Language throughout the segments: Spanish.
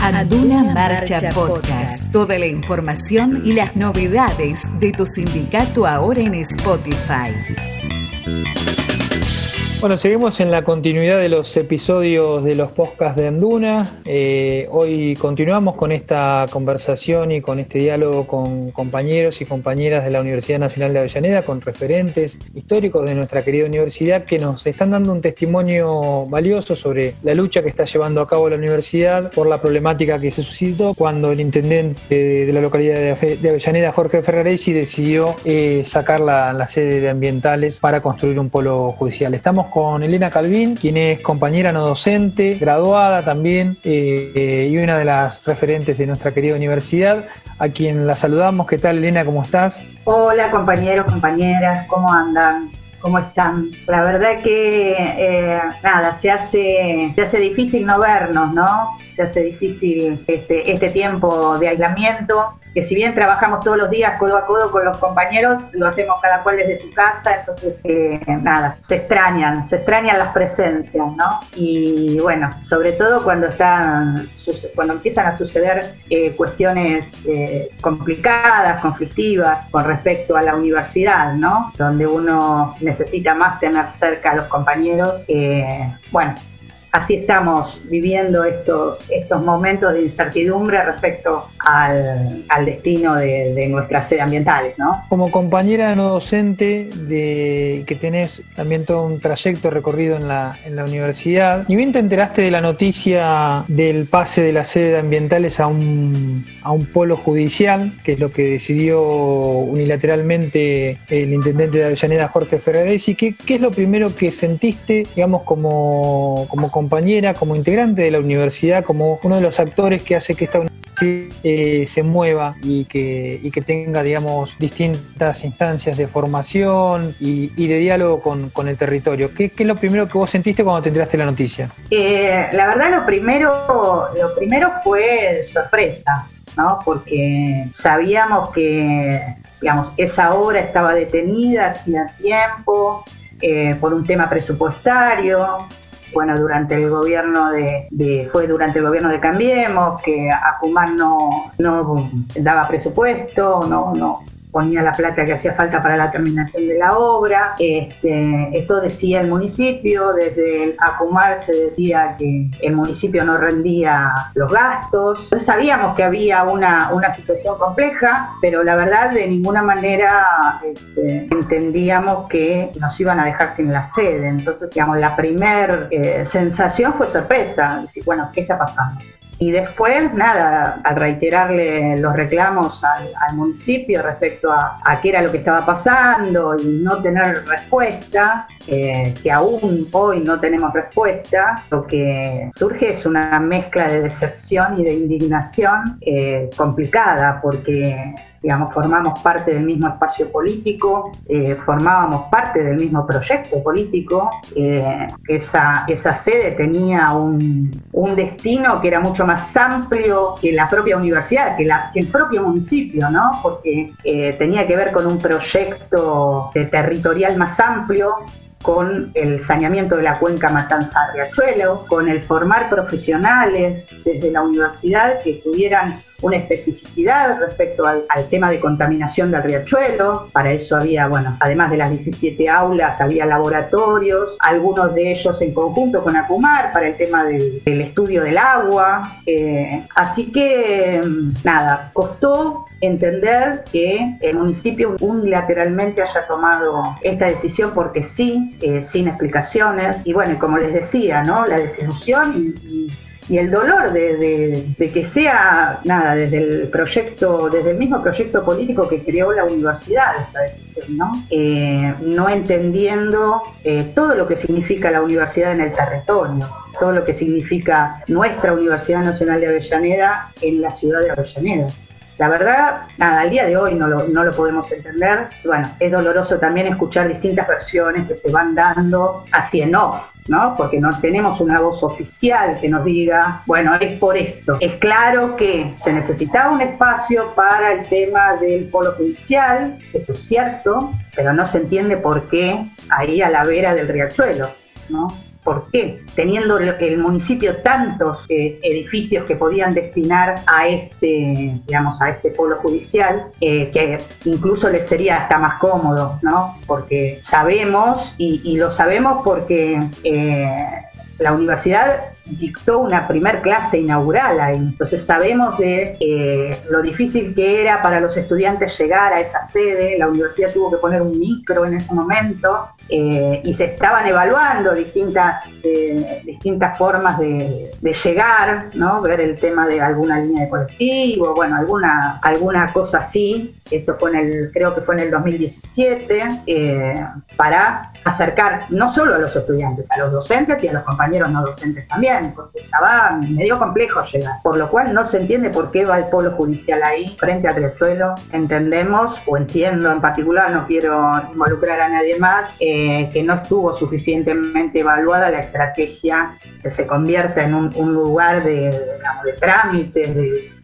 Anduna Marcha Podcast. Toda la información y las novedades de tu sindicato ahora en Spotify. Bueno, seguimos en la continuidad de los episodios de los podcasts de Anduna. Eh, hoy continuamos con esta conversación y con este diálogo con compañeros y compañeras de la Universidad Nacional de Avellaneda, con referentes históricos de nuestra querida universidad que nos están dando un testimonio valioso sobre la lucha que está llevando a cabo la universidad por la problemática que se suscitó cuando el intendente de la localidad de Avellaneda, Jorge Ferraresi, decidió eh, sacar la, la sede de ambientales para construir un polo judicial. Estamos con Elena Calvin, quien es compañera no docente, graduada también eh, y una de las referentes de nuestra querida universidad, a quien la saludamos. ¿Qué tal, Elena? ¿Cómo estás? Hola, compañeros, compañeras, ¿cómo andan? ¿Cómo están? La verdad que, eh, nada, se hace, se hace difícil no vernos, ¿no? Se hace difícil este, este tiempo de aislamiento que si bien trabajamos todos los días codo a codo con los compañeros, lo hacemos cada cual desde su casa, entonces eh, nada, se extrañan, se extrañan las presencias, ¿no? Y bueno, sobre todo cuando están, cuando empiezan a suceder eh, cuestiones eh, complicadas, conflictivas con respecto a la universidad, ¿no? Donde uno necesita más tener cerca a los compañeros, bueno, así estamos viviendo estos, estos momentos de incertidumbre respecto al, destino de, nuestras sedes ambientales. ¿no? Como compañera no docente de que tenés también todo un trayecto recorrido en la, en la universidad, y bien te enteraste de la noticia del pase de las sedes ambientales a un, a un polo judicial, que es lo que decidió unilateralmente el intendente de Avellaneda, Jorge Ferraresi, ¿qué, qué es lo primero que sentiste, digamos, como, como compañera, como integrante de la universidad, como uno de los actores que hace que esta universidad eh, se mueva y que, y que tenga, digamos, distintas instancias de formación y, de diálogo con, el territorio. ¿Qué, es lo primero que vos sentiste cuando te enteraste la noticia? Eh, la verdad, lo primero, lo primero fue sorpresa. ¿no? porque sabíamos que digamos, esa obra estaba detenida hacía tiempo eh, por un tema presupuestario, bueno, durante el gobierno de, fue durante el gobierno de Cambiemos, que Acumán no, no daba presupuesto, no, no, ponía la plata que hacía falta para la terminación de la obra. Este, esto decía el municipio, desde el Acumar se decía que el municipio no rendía los gastos. Sabíamos que había una, una situación compleja, pero la verdad de ninguna manera este, entendíamos que nos iban a dejar sin la sede. Entonces, digamos, la primera eh, sensación fue sorpresa, bueno, ¿qué está pasando? Y después, nada, al reiterarle los reclamos al, municipio respecto a, qué era lo que estaba pasando y no tener respuesta, eh, que aún hoy no tenemos respuesta, lo que surge es una mezcla de decepción y de indignación eh, complicada, porque digamos, formamos parte del mismo espacio político, eh, formábamos parte del mismo proyecto político, eh, esa, esa sede tenía un, un, destino que era mucho más amplio que la propia universidad, que, la, que el propio municipio, ¿no? porque eh, tenía que ver con un proyecto territorial más amplio con el saneamiento de la cuenca Matanza-Riachuelo, con el formar profesionales desde la universidad que tuvieran una especificidad respecto al, tema de contaminación del riachuelo. Para eso había, bueno, además de las 17 aulas, había laboratorios, algunos de ellos en conjunto con Acumar para el tema del, estudio del agua. Eh, así que, nada, costó entender que el municipio unilateralmente haya tomado esta decisión porque sí, eh, sin explicaciones. Y bueno, como les decía, ¿no? La desilusión y y el dolor de, que sea, nada, desde el proyecto, desde el mismo proyecto político que creó la universidad esta decisión, ¿no? Eh, no entendiendo eh, todo lo que significa la universidad en el territorio, todo lo que significa nuestra Universidad Nacional de Avellaneda en la ciudad de Avellaneda. La verdad, nada, al día de hoy no lo, no lo podemos entender. Bueno, es doloroso también escuchar distintas versiones que se van dando así en off, ¿no? Porque no tenemos una voz oficial que nos diga, bueno, es por esto. Es claro que se necesitaba un espacio para el tema del polo judicial, eso es cierto, pero no se entiende por qué ahí a la vera del riachuelo, ¿no? ¿Por qué? Teniendo el municipio tantos eh, edificios que podían destinar a este, digamos, a este polo judicial, eh, que incluso les sería hasta más cómodo, ¿no? Porque sabemos, y, lo sabemos porque eh, la universidad dictó una primer clase inaugural ahí. Entonces sabemos de eh, lo difícil que era para los estudiantes llegar a esa sede. La universidad tuvo que poner un micro en ese momento eh, y se estaban evaluando distintas, eh, distintas formas de, llegar, ¿no? ver el tema de alguna línea de colectivo, bueno, alguna, alguna cosa así. Esto fue en el, creo que fue en el 2017, para acercar no solo a los estudiantes, a los docentes y a los compañeros no docentes también porque estaba medio complejo llegar, por lo cual no se entiende por qué va el polo judicial ahí, frente a Trechuelo. Entendemos, o entiendo en particular, no quiero involucrar a nadie más, eh, que no estuvo suficientemente evaluada la estrategia que se convierta en un, lugar de, de trámites,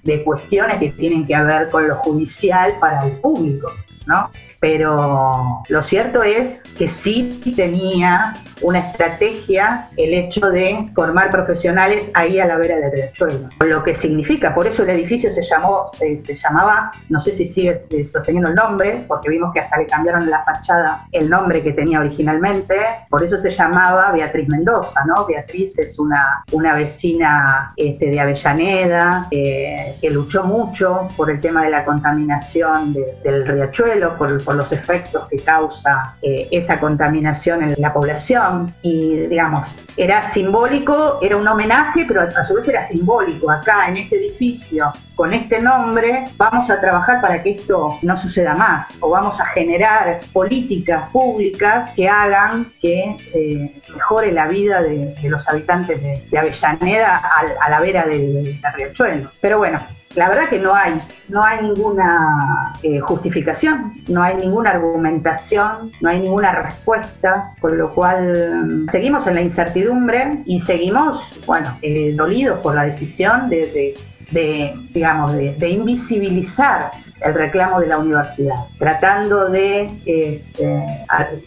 de cuestiones que tienen que ver con lo judicial para el público. ¿no? Pero lo cierto es que sí tenía una estrategia el hecho de formar profesionales ahí a la vera del riachuelo. Lo que significa, por eso el edificio se llamó, se, llamaba, no sé si sigue sosteniendo el nombre, porque vimos que hasta le cambiaron la fachada el nombre que tenía originalmente, por eso se llamaba Beatriz Mendoza, ¿no? Beatriz es una, una vecina este, de Avellaneda eh, que luchó mucho por el tema de la contaminación del riachuelo, por, por los efectos que causa eh, esa contaminación en la población y digamos, era simbólico, era un homenaje, pero a su vez era simbólico. Acá en este edificio, con este nombre, vamos a trabajar para que esto no suceda más o vamos a generar políticas públicas que hagan que eh, mejore la vida de, los habitantes de, Avellaneda a, la vera del, del riachuelo. Pero bueno, la verdad que no hay, no hay ninguna eh, justificación, no hay ninguna argumentación, no hay ninguna respuesta, con lo cual mm, seguimos en la incertidumbre y seguimos, bueno, eh, dolidos por la decisión de, digamos, de, invisibilizar el reclamo de la universidad, tratando de este,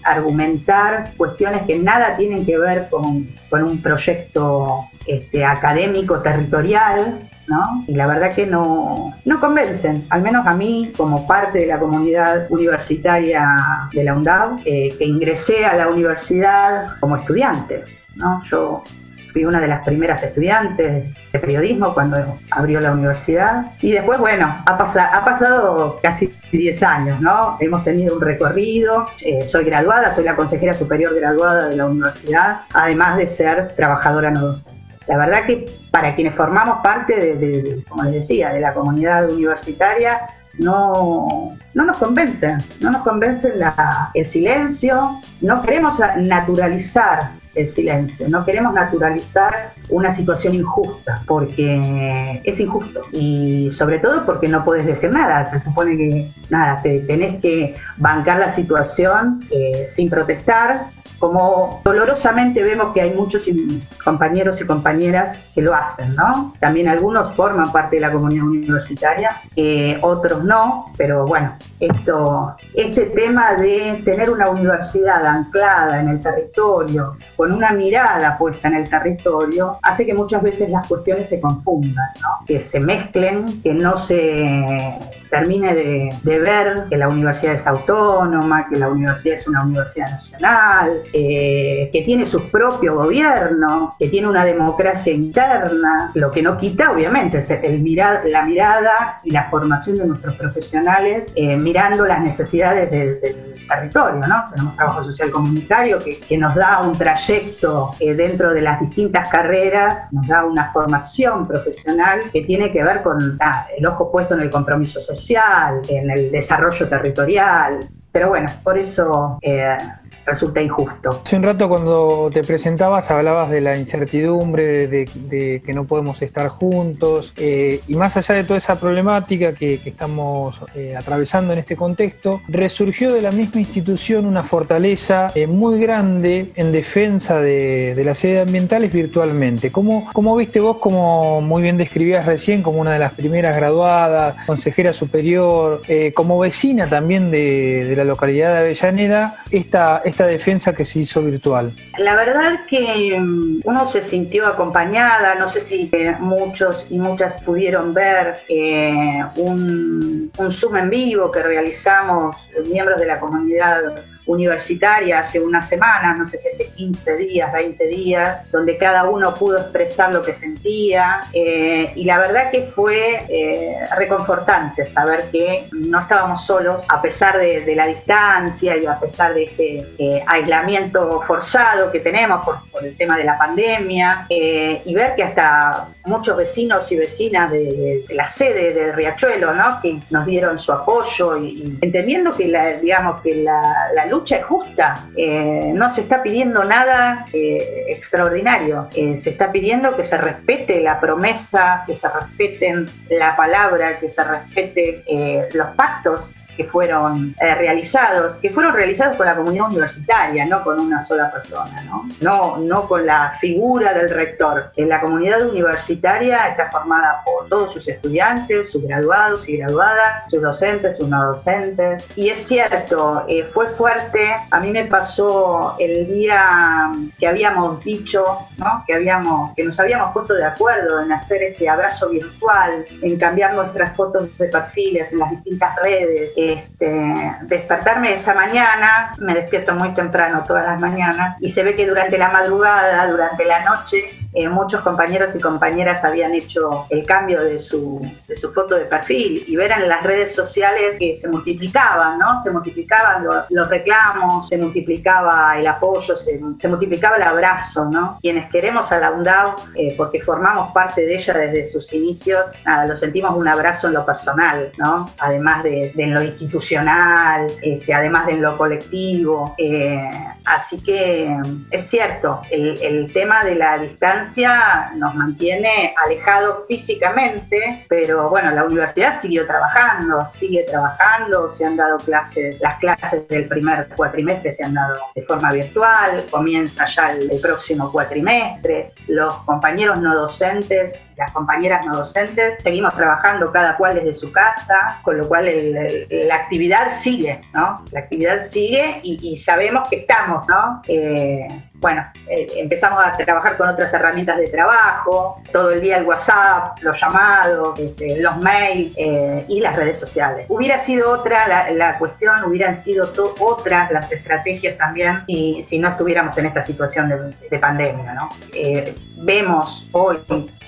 argumentar cuestiones que nada tienen que ver con, un proyecto este, académico territorial, y la verdad que no, no convencen, al menos a mí como parte de la comunidad universitaria de la UNDAV, eh, que ingresé a la universidad como estudiante, ¿no? Yo fui una de las primeras estudiantes de periodismo cuando abrió la universidad. Y después, bueno, ha, ha pasado casi 10 años, ¿no? Hemos tenido un recorrido, eh, soy graduada, soy la consejera superior graduada de la universidad, además de ser trabajadora no docente la verdad que para quienes formamos parte de, como les decía, de la comunidad universitaria, no, no nos convence, no nos convence el silencio, no queremos naturalizar el silencio, no queremos naturalizar una situación injusta, porque es injusto. Y sobre todo porque no puedes decir nada, se supone que nada, te tenés que bancar la situación eh, sin protestar, como dolorosamente vemos que hay muchos compañeros y compañeras que lo hacen, ¿no? También algunos forman parte de la comunidad universitaria, eh, otros no, pero bueno, esto, este tema de tener una universidad anclada en el territorio, con una mirada puesta en el territorio, hace que muchas veces las cuestiones se confundan, que se mezclen, que no se termine de, ver que la universidad es autónoma, que la universidad es una universidad nacional, eh, que tiene su propio gobierno, que tiene una democracia interna, lo que no quita obviamente es el la mirada y la formación de nuestros profesionales eh, mirando las necesidades del, territorio, ¿no? Tenemos trabajo social comunitario que, nos da un trayecto eh, dentro de las distintas carreras, nos da una formación profesional que tiene que ver con ah, el ojo puesto en el compromiso social, en el desarrollo territorial, pero bueno, por eso resulta injusto. Hace un rato cuando te presentabas hablabas de la incertidumbre, de, que no podemos estar juntos, eh, y más allá de toda esa problemática que, estamos eh, atravesando en este contexto, resurgió de la misma institución una fortaleza eh, muy grande en defensa de, las sedes ambientales virtualmente. ¿Cómo, ¿Cómo, viste vos, como muy bien describías recién, como una de las primeras graduadas, consejera superior, como vecina también de, de la localidad de Avellaneda, esta esta, defensa que se hizo virtual? La verdad que mm, uno se sintió acompañada, no sé si eh, muchos y muchas pudieron ver eh, un, un Zoom en vivo que realizamos miembros de la comunidad universitaria hace unas semanas, no sé si hace 15 días, 20 días, donde cada uno pudo expresar lo que sentía eh, y la verdad que fue eh, reconfortante saber que no estábamos solos a pesar de, la distancia y a pesar de este eh, aislamiento forzado que tenemos por, el tema de la pandemia y ver que hasta muchos vecinos y vecinas de, la sede de Riachuelo, ¿no? que nos dieron su apoyo y, entendiendo que la, digamos que la, lucha es justa, eh, no se está pidiendo nada eh, extraordinario, eh, se está pidiendo que se respete la promesa, que se respeten la palabra, que se respete los pactos que fueron eh, realizados, que fueron realizados con la comunidad universitaria, no con una sola persona, ¿no? No, no con la figura del rector. En la comunidad universitaria está formada por todos sus estudiantes, sus graduados y graduadas, sus docentes, sus no docentes. Y es cierto, eh, fue fuerte. A mí me pasó el día que habíamos dicho, ¿no? que, habíamos, que nos habíamos puesto de acuerdo en hacer este abrazo virtual, en cambiar nuestras fotos de perfiles en las distintas redes este, despertarme esa mañana, me despierto muy temprano todas las mañanas, y se ve que durante la madrugada, durante la noche, eh, muchos compañeros y compañeras habían hecho el cambio de su, foto de perfil y ver en las redes sociales que se multiplicaban, ¿no? Se multiplicaban los, reclamos, se multiplicaba el apoyo, se, se, multiplicaba el abrazo, ¿no? Quienes queremos a la UNDAO, eh, porque formamos parte de ella desde sus inicios, nada, lo sentimos un abrazo en lo personal, ¿no? Además de, de en lo institucional, este, además de en lo colectivo. Eh, así que es cierto, el, el tema de la distancia nos mantiene alejados físicamente, pero bueno, la universidad siguió trabajando, sigue trabajando, se han dado clases, las clases del primer cuatrimestre se han dado de forma virtual, comienza ya el, próximo cuatrimestre, los compañeros no docentes las compañeras no docentes, seguimos trabajando cada cual desde su casa, con lo cual la actividad sigue, ¿no? La actividad sigue y, sabemos que estamos, ¿no? Eh, bueno, eh, empezamos a trabajar con otras herramientas de trabajo, todo el día el WhatsApp, los llamados, este, los mails eh, y las redes sociales. Hubiera sido otra la, cuestión, hubieran sido otras las estrategias también si, no estuviéramos en esta situación de, de pandemia. ¿no? Eh, vemos hoy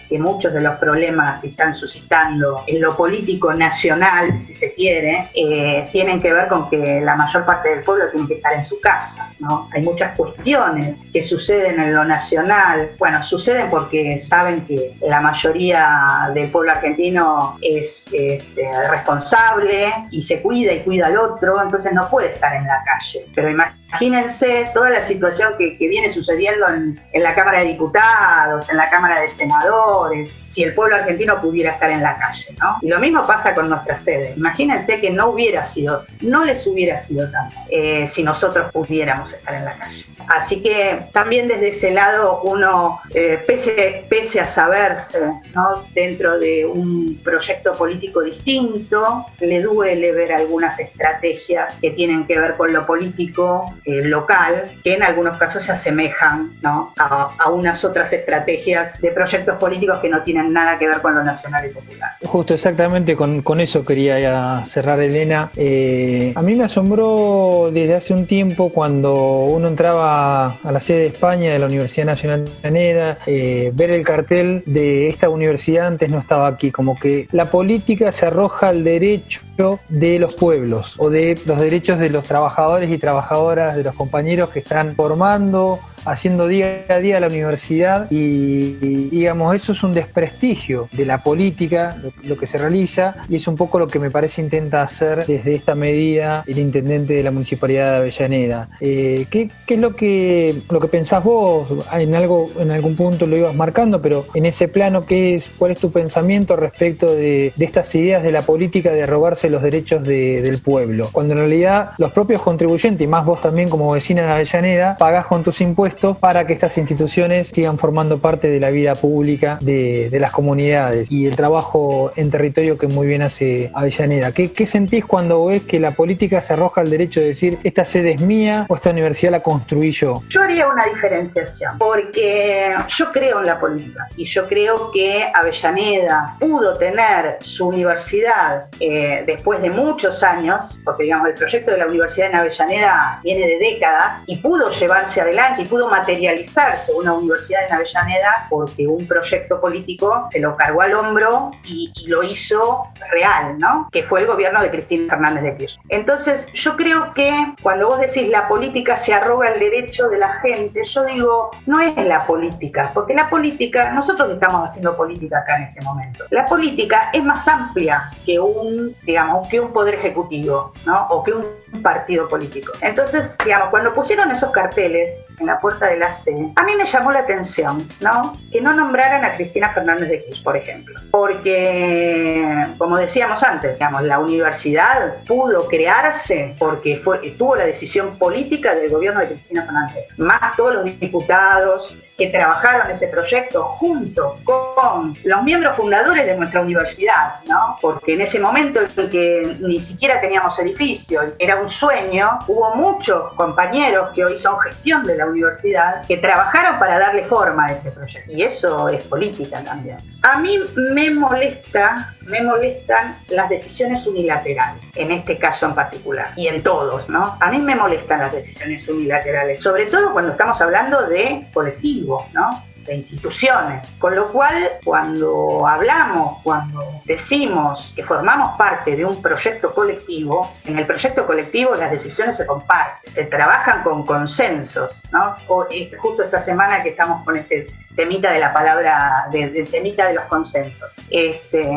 que muchos de los problemas que están suscitando en lo político nacional, si se quiere, eh, tienen que ver con que la mayor parte del pueblo tiene que estar en su casa. ¿no? Hay muchas cuestiones que suceden en lo nacional. Bueno, suceden porque saben que la mayoría del pueblo argentino es este, responsable y se cuida y cuida al otro, entonces no puede estar en la calle. Pero imagínense toda la situación que, viene sucediendo en, en la Cámara de Diputados, en la Cámara de Senadores, si el pueblo argentino pudiera estar en la calle, ¿no? Y lo mismo pasa con nuestra sede. Imagínense que no hubiera sido, no les hubiera sido tanto eh, si nosotros pudiéramos estar en la calle. Así que también desde ese lado uno, eh, pese, pese, a saberse ¿no? dentro de un proyecto político distinto, le duele ver algunas estrategias que tienen que ver con lo político eh, local, que en algunos casos se asemejan ¿no? a, a unas otras estrategias de proyectos políticos que no tienen nada que ver con lo nacional y popular. Justo, exactamente, con, con eso quería cerrar, Elena. Eh, a mí me asombró desde hace un tiempo cuando uno entraba a la sede de España de la Universidad Nacional de Avellaneda, eh, ver el cartel de esta universidad antes no estaba aquí, como que la política se arroja al derecho de los pueblos o de los derechos de los trabajadores y trabajadoras, de los compañeros que están formando haciendo día a día la universidad y, digamos eso es un desprestigio de la política, lo, que se realiza y es un poco lo que me parece intenta hacer desde esta medida el intendente de la municipalidad de Avellaneda. Eh, ¿qué, es lo que lo que pensás vos? En algo en algún punto lo ibas marcando, pero en ese plano qué es cuál es tu pensamiento respecto de, estas ideas de la política de arrogarse los derechos del pueblo, cuando en realidad los propios contribuyentes y más vos también como vecina de Avellaneda pagás con tus impuestos para que estas instituciones sigan formando parte de la vida pública de, las comunidades y el trabajo en territorio que muy bien hace Avellaneda. ¿Qué, ¿Qué, sentís cuando ves que la política se arroja al derecho de decir esta sede es mía o esta universidad la construí yo? Yo haría una diferenciación porque yo creo en la política y yo creo que Avellaneda pudo tener su universidad eh, después de muchos años, porque digamos el proyecto de la universidad en Avellaneda viene de décadas y pudo llevarse adelante y pudo materializarse una universidad en Avellaneda porque un proyecto político se lo cargó al hombro y, lo hizo real, ¿no? Que fue el gobierno de Cristina Fernández de Kirchner. Entonces, yo creo que cuando vos decís la política se arroga el derecho de la gente, yo digo, no es la política, porque la política, nosotros estamos haciendo política acá en este momento. La política es más amplia que un, digamos, que un poder ejecutivo, ¿no? O que un partido político. Entonces, digamos, cuando pusieron esos carteles en la puerta de la C, a mí me llamó la atención, ¿no? Que no nombraran a Cristina Fernández de Kirchner, por ejemplo. Porque, como decíamos antes, digamos, la universidad pudo crearse porque fue, tuvo la decisión política del gobierno de Cristina Fernández, más todos los diputados, que trabajaron ese proyecto junto con los miembros fundadores de nuestra universidad, ¿no? Porque en ese momento en que ni siquiera teníamos edificios, era un sueño, hubo muchos compañeros que hoy son gestión de la universidad que trabajaron para darle forma a ese proyecto. Y eso es política también. A mí me molesta, me molestan las decisiones unilaterales, en este caso en particular, y en todos, ¿no? A mí me molestan las decisiones unilaterales, sobre todo cuando estamos hablando de colectivos, ¿no? De instituciones. Con lo cual, cuando hablamos, cuando decimos que formamos parte de un proyecto colectivo, en el proyecto colectivo las decisiones se comparten, se trabajan con consensos. ¿no? justo esta semana que estamos con este temita de la palabra, de, temita de los consensos. Este,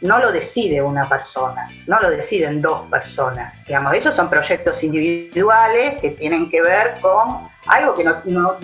no lo decide una persona, no lo deciden dos personas. Digamos, esos son proyectos individuales que tienen que ver con algo que no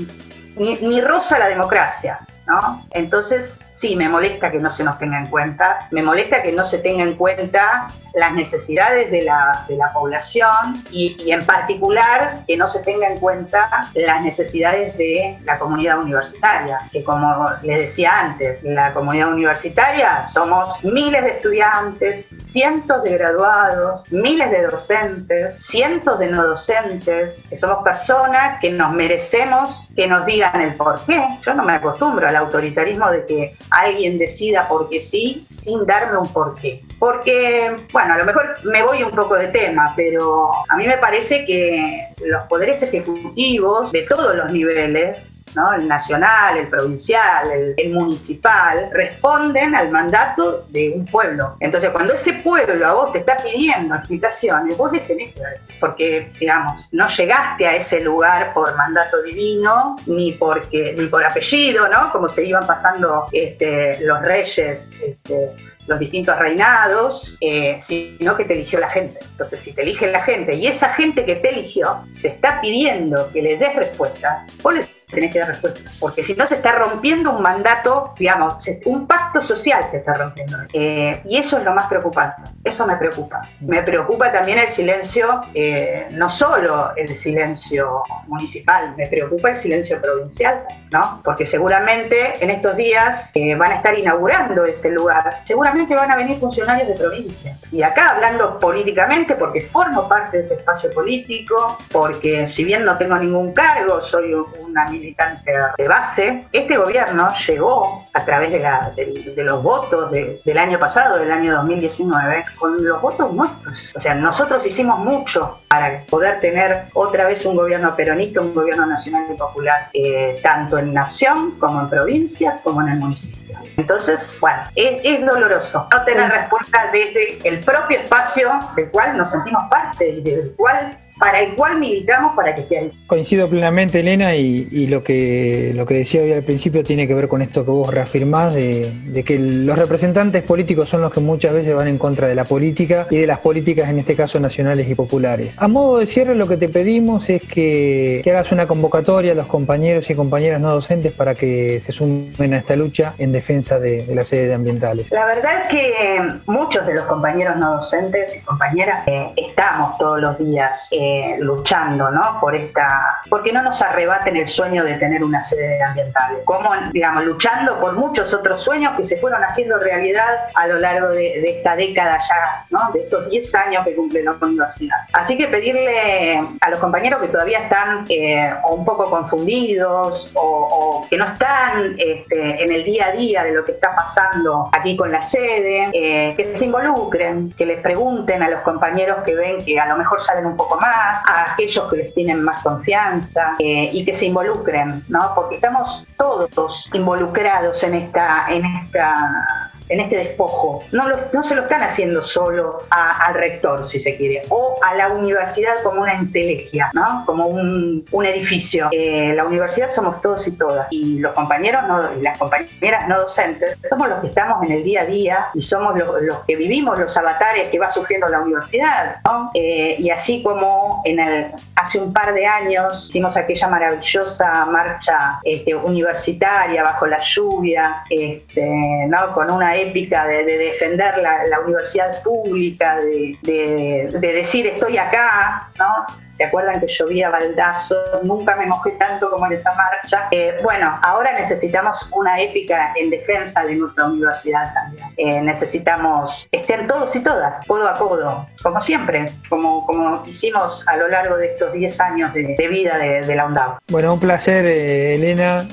ni, ni rosa la democracia, ¿no? Entonces, sí, me molesta que no se nos tenga en cuenta, me molesta que no se tenga en cuenta las necesidades de la, de la población y, en particular que no se tenga en cuenta las necesidades de la comunidad universitaria, que como les decía antes, la comunidad universitaria somos miles de estudiantes, cientos de graduados, miles de docentes, cientos de no docentes, que somos personas que nos merecemos que nos digan el por qué. Yo no me acostumbro al autoritarismo de que alguien decida porque sí, sin darme un porqué. Porque, bueno, a lo mejor me voy un poco de tema, pero a mí me parece que los poderes ejecutivos de todos los niveles el nacional, el provincial, el, municipal, responden al mandato de un pueblo. Entonces, cuando ese pueblo a vos te está pidiendo explicaciones, vos les tenés que porque, digamos, no llegaste a ese lugar por mandato divino, ni porque ni por apellido, ¿no? Como se iban pasando este, los reyes. Este, los distintos reinados, eh, sino que te eligió la gente. Entonces, si te elige la gente y esa gente que te eligió te está pidiendo que les des respuesta, vos tenés que dar respuesta. Porque si no, se está rompiendo un mandato, digamos, un pacto social se está rompiendo. Eh, y eso es lo más preocupante. Eso me preocupa. Me preocupa también el silencio, eh, no solo el silencio municipal, me preocupa el silencio provincial, ¿no? Porque seguramente en estos días eh, van a estar inaugurando ese lugar. Seguramente van a venir funcionarios de provincia. Y acá hablando políticamente, porque formo parte de ese espacio político, porque si bien no tengo ningún cargo, soy una militante de base, este gobierno llegó a través de, la, de, los votos del año pasado, del año 2019, con los votos nuestros. O sea, nosotros hicimos mucho para poder tener otra vez un gobierno peronista, un gobierno nacional y popular, eh, tanto en nación como en provincia como en el municipio. Entonces, bueno, es, es doloroso no tener respuesta desde el propio espacio del cual nos sentimos parte y del cual para el cual militamos para que esté ahí. Coincido plenamente, Elena, y, lo, que, lo que decía hoy al principio tiene que ver con esto que vos reafirmás, de, que los representantes políticos son los que muchas veces van en contra de la política y de las políticas, en este caso nacionales y populares. A modo de cierre, lo que te pedimos es que, hagas una convocatoria a los compañeros y compañeras no docentes para que se sumen a esta lucha en defensa de, las sedes ambientales. La verdad es que muchos de los compañeros no docentes y compañeras eh, estamos todos los días. Eh, eh, luchando, ¿no? Por esta, porque no nos arrebaten el sueño de tener una sede ambiental, como, digamos, luchando por muchos otros sueños que se fueron haciendo realidad a lo largo de, esta década ya, ¿no? De estos 10 años que cumple la universidad. Así que pedirle a los compañeros que todavía están eh, un poco confundidos o, que no están este, en el día a día de lo que está pasando aquí con la sede, eh, que se involucren, que les pregunten a los compañeros que ven que a lo mejor saben un poco más, a aquellos que les tienen más confianza eh, y que se involucren, ¿no? Porque estamos todos involucrados en esta, en esta en este despojo. No, no se lo están haciendo solo al rector, si se quiere, o a la universidad como una entelequia, ¿no? como un, un edificio. Eh, la universidad somos todos y todas, y los compañeros no, y las compañeras no docentes somos los que estamos en el día a día y somos los, los que vivimos los avatares que va sufriendo la universidad. ¿no? Eh, y así como en el, hace un par de años hicimos aquella maravillosa marcha este, universitaria bajo la lluvia, este, ¿no? con una épica de, defender la, universidad pública, de, de, decir estoy acá, ¿no? ¿Se acuerdan que llovía baldazo? Nunca me mojé tanto como en esa marcha. Eh, bueno, ahora necesitamos una épica en defensa de nuestra universidad también. Eh, necesitamos estén todos y todas, codo a codo, como siempre, como, como hicimos a lo largo de estos 10 años de, vida de, la UNDAV. Bueno, un placer, eh, Elena,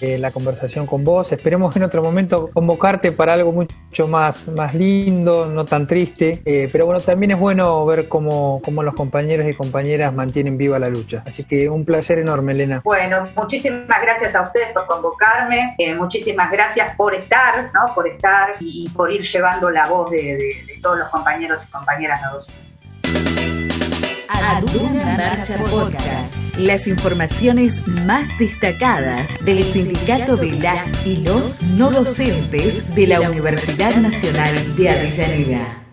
la conversación con vos. Esperemos en otro momento convocarte para algo mucho más, más lindo, no tan triste. pero bueno, también es bueno ver cómo, cómo los compañeros y compañeras mantienen viva la lucha. Así que un placer enorme, Elena. Bueno, muchísimas gracias a ustedes por convocarme, eh, muchísimas gracias por estar, ¿no? por estar y, por ir llevando la voz de, todos los compañeros y compañeras docentes. Aduna Marcha Podcast. Las informaciones más destacadas del Sindicato de las y los no docentes de la Universidad Nacional de Avellaneda.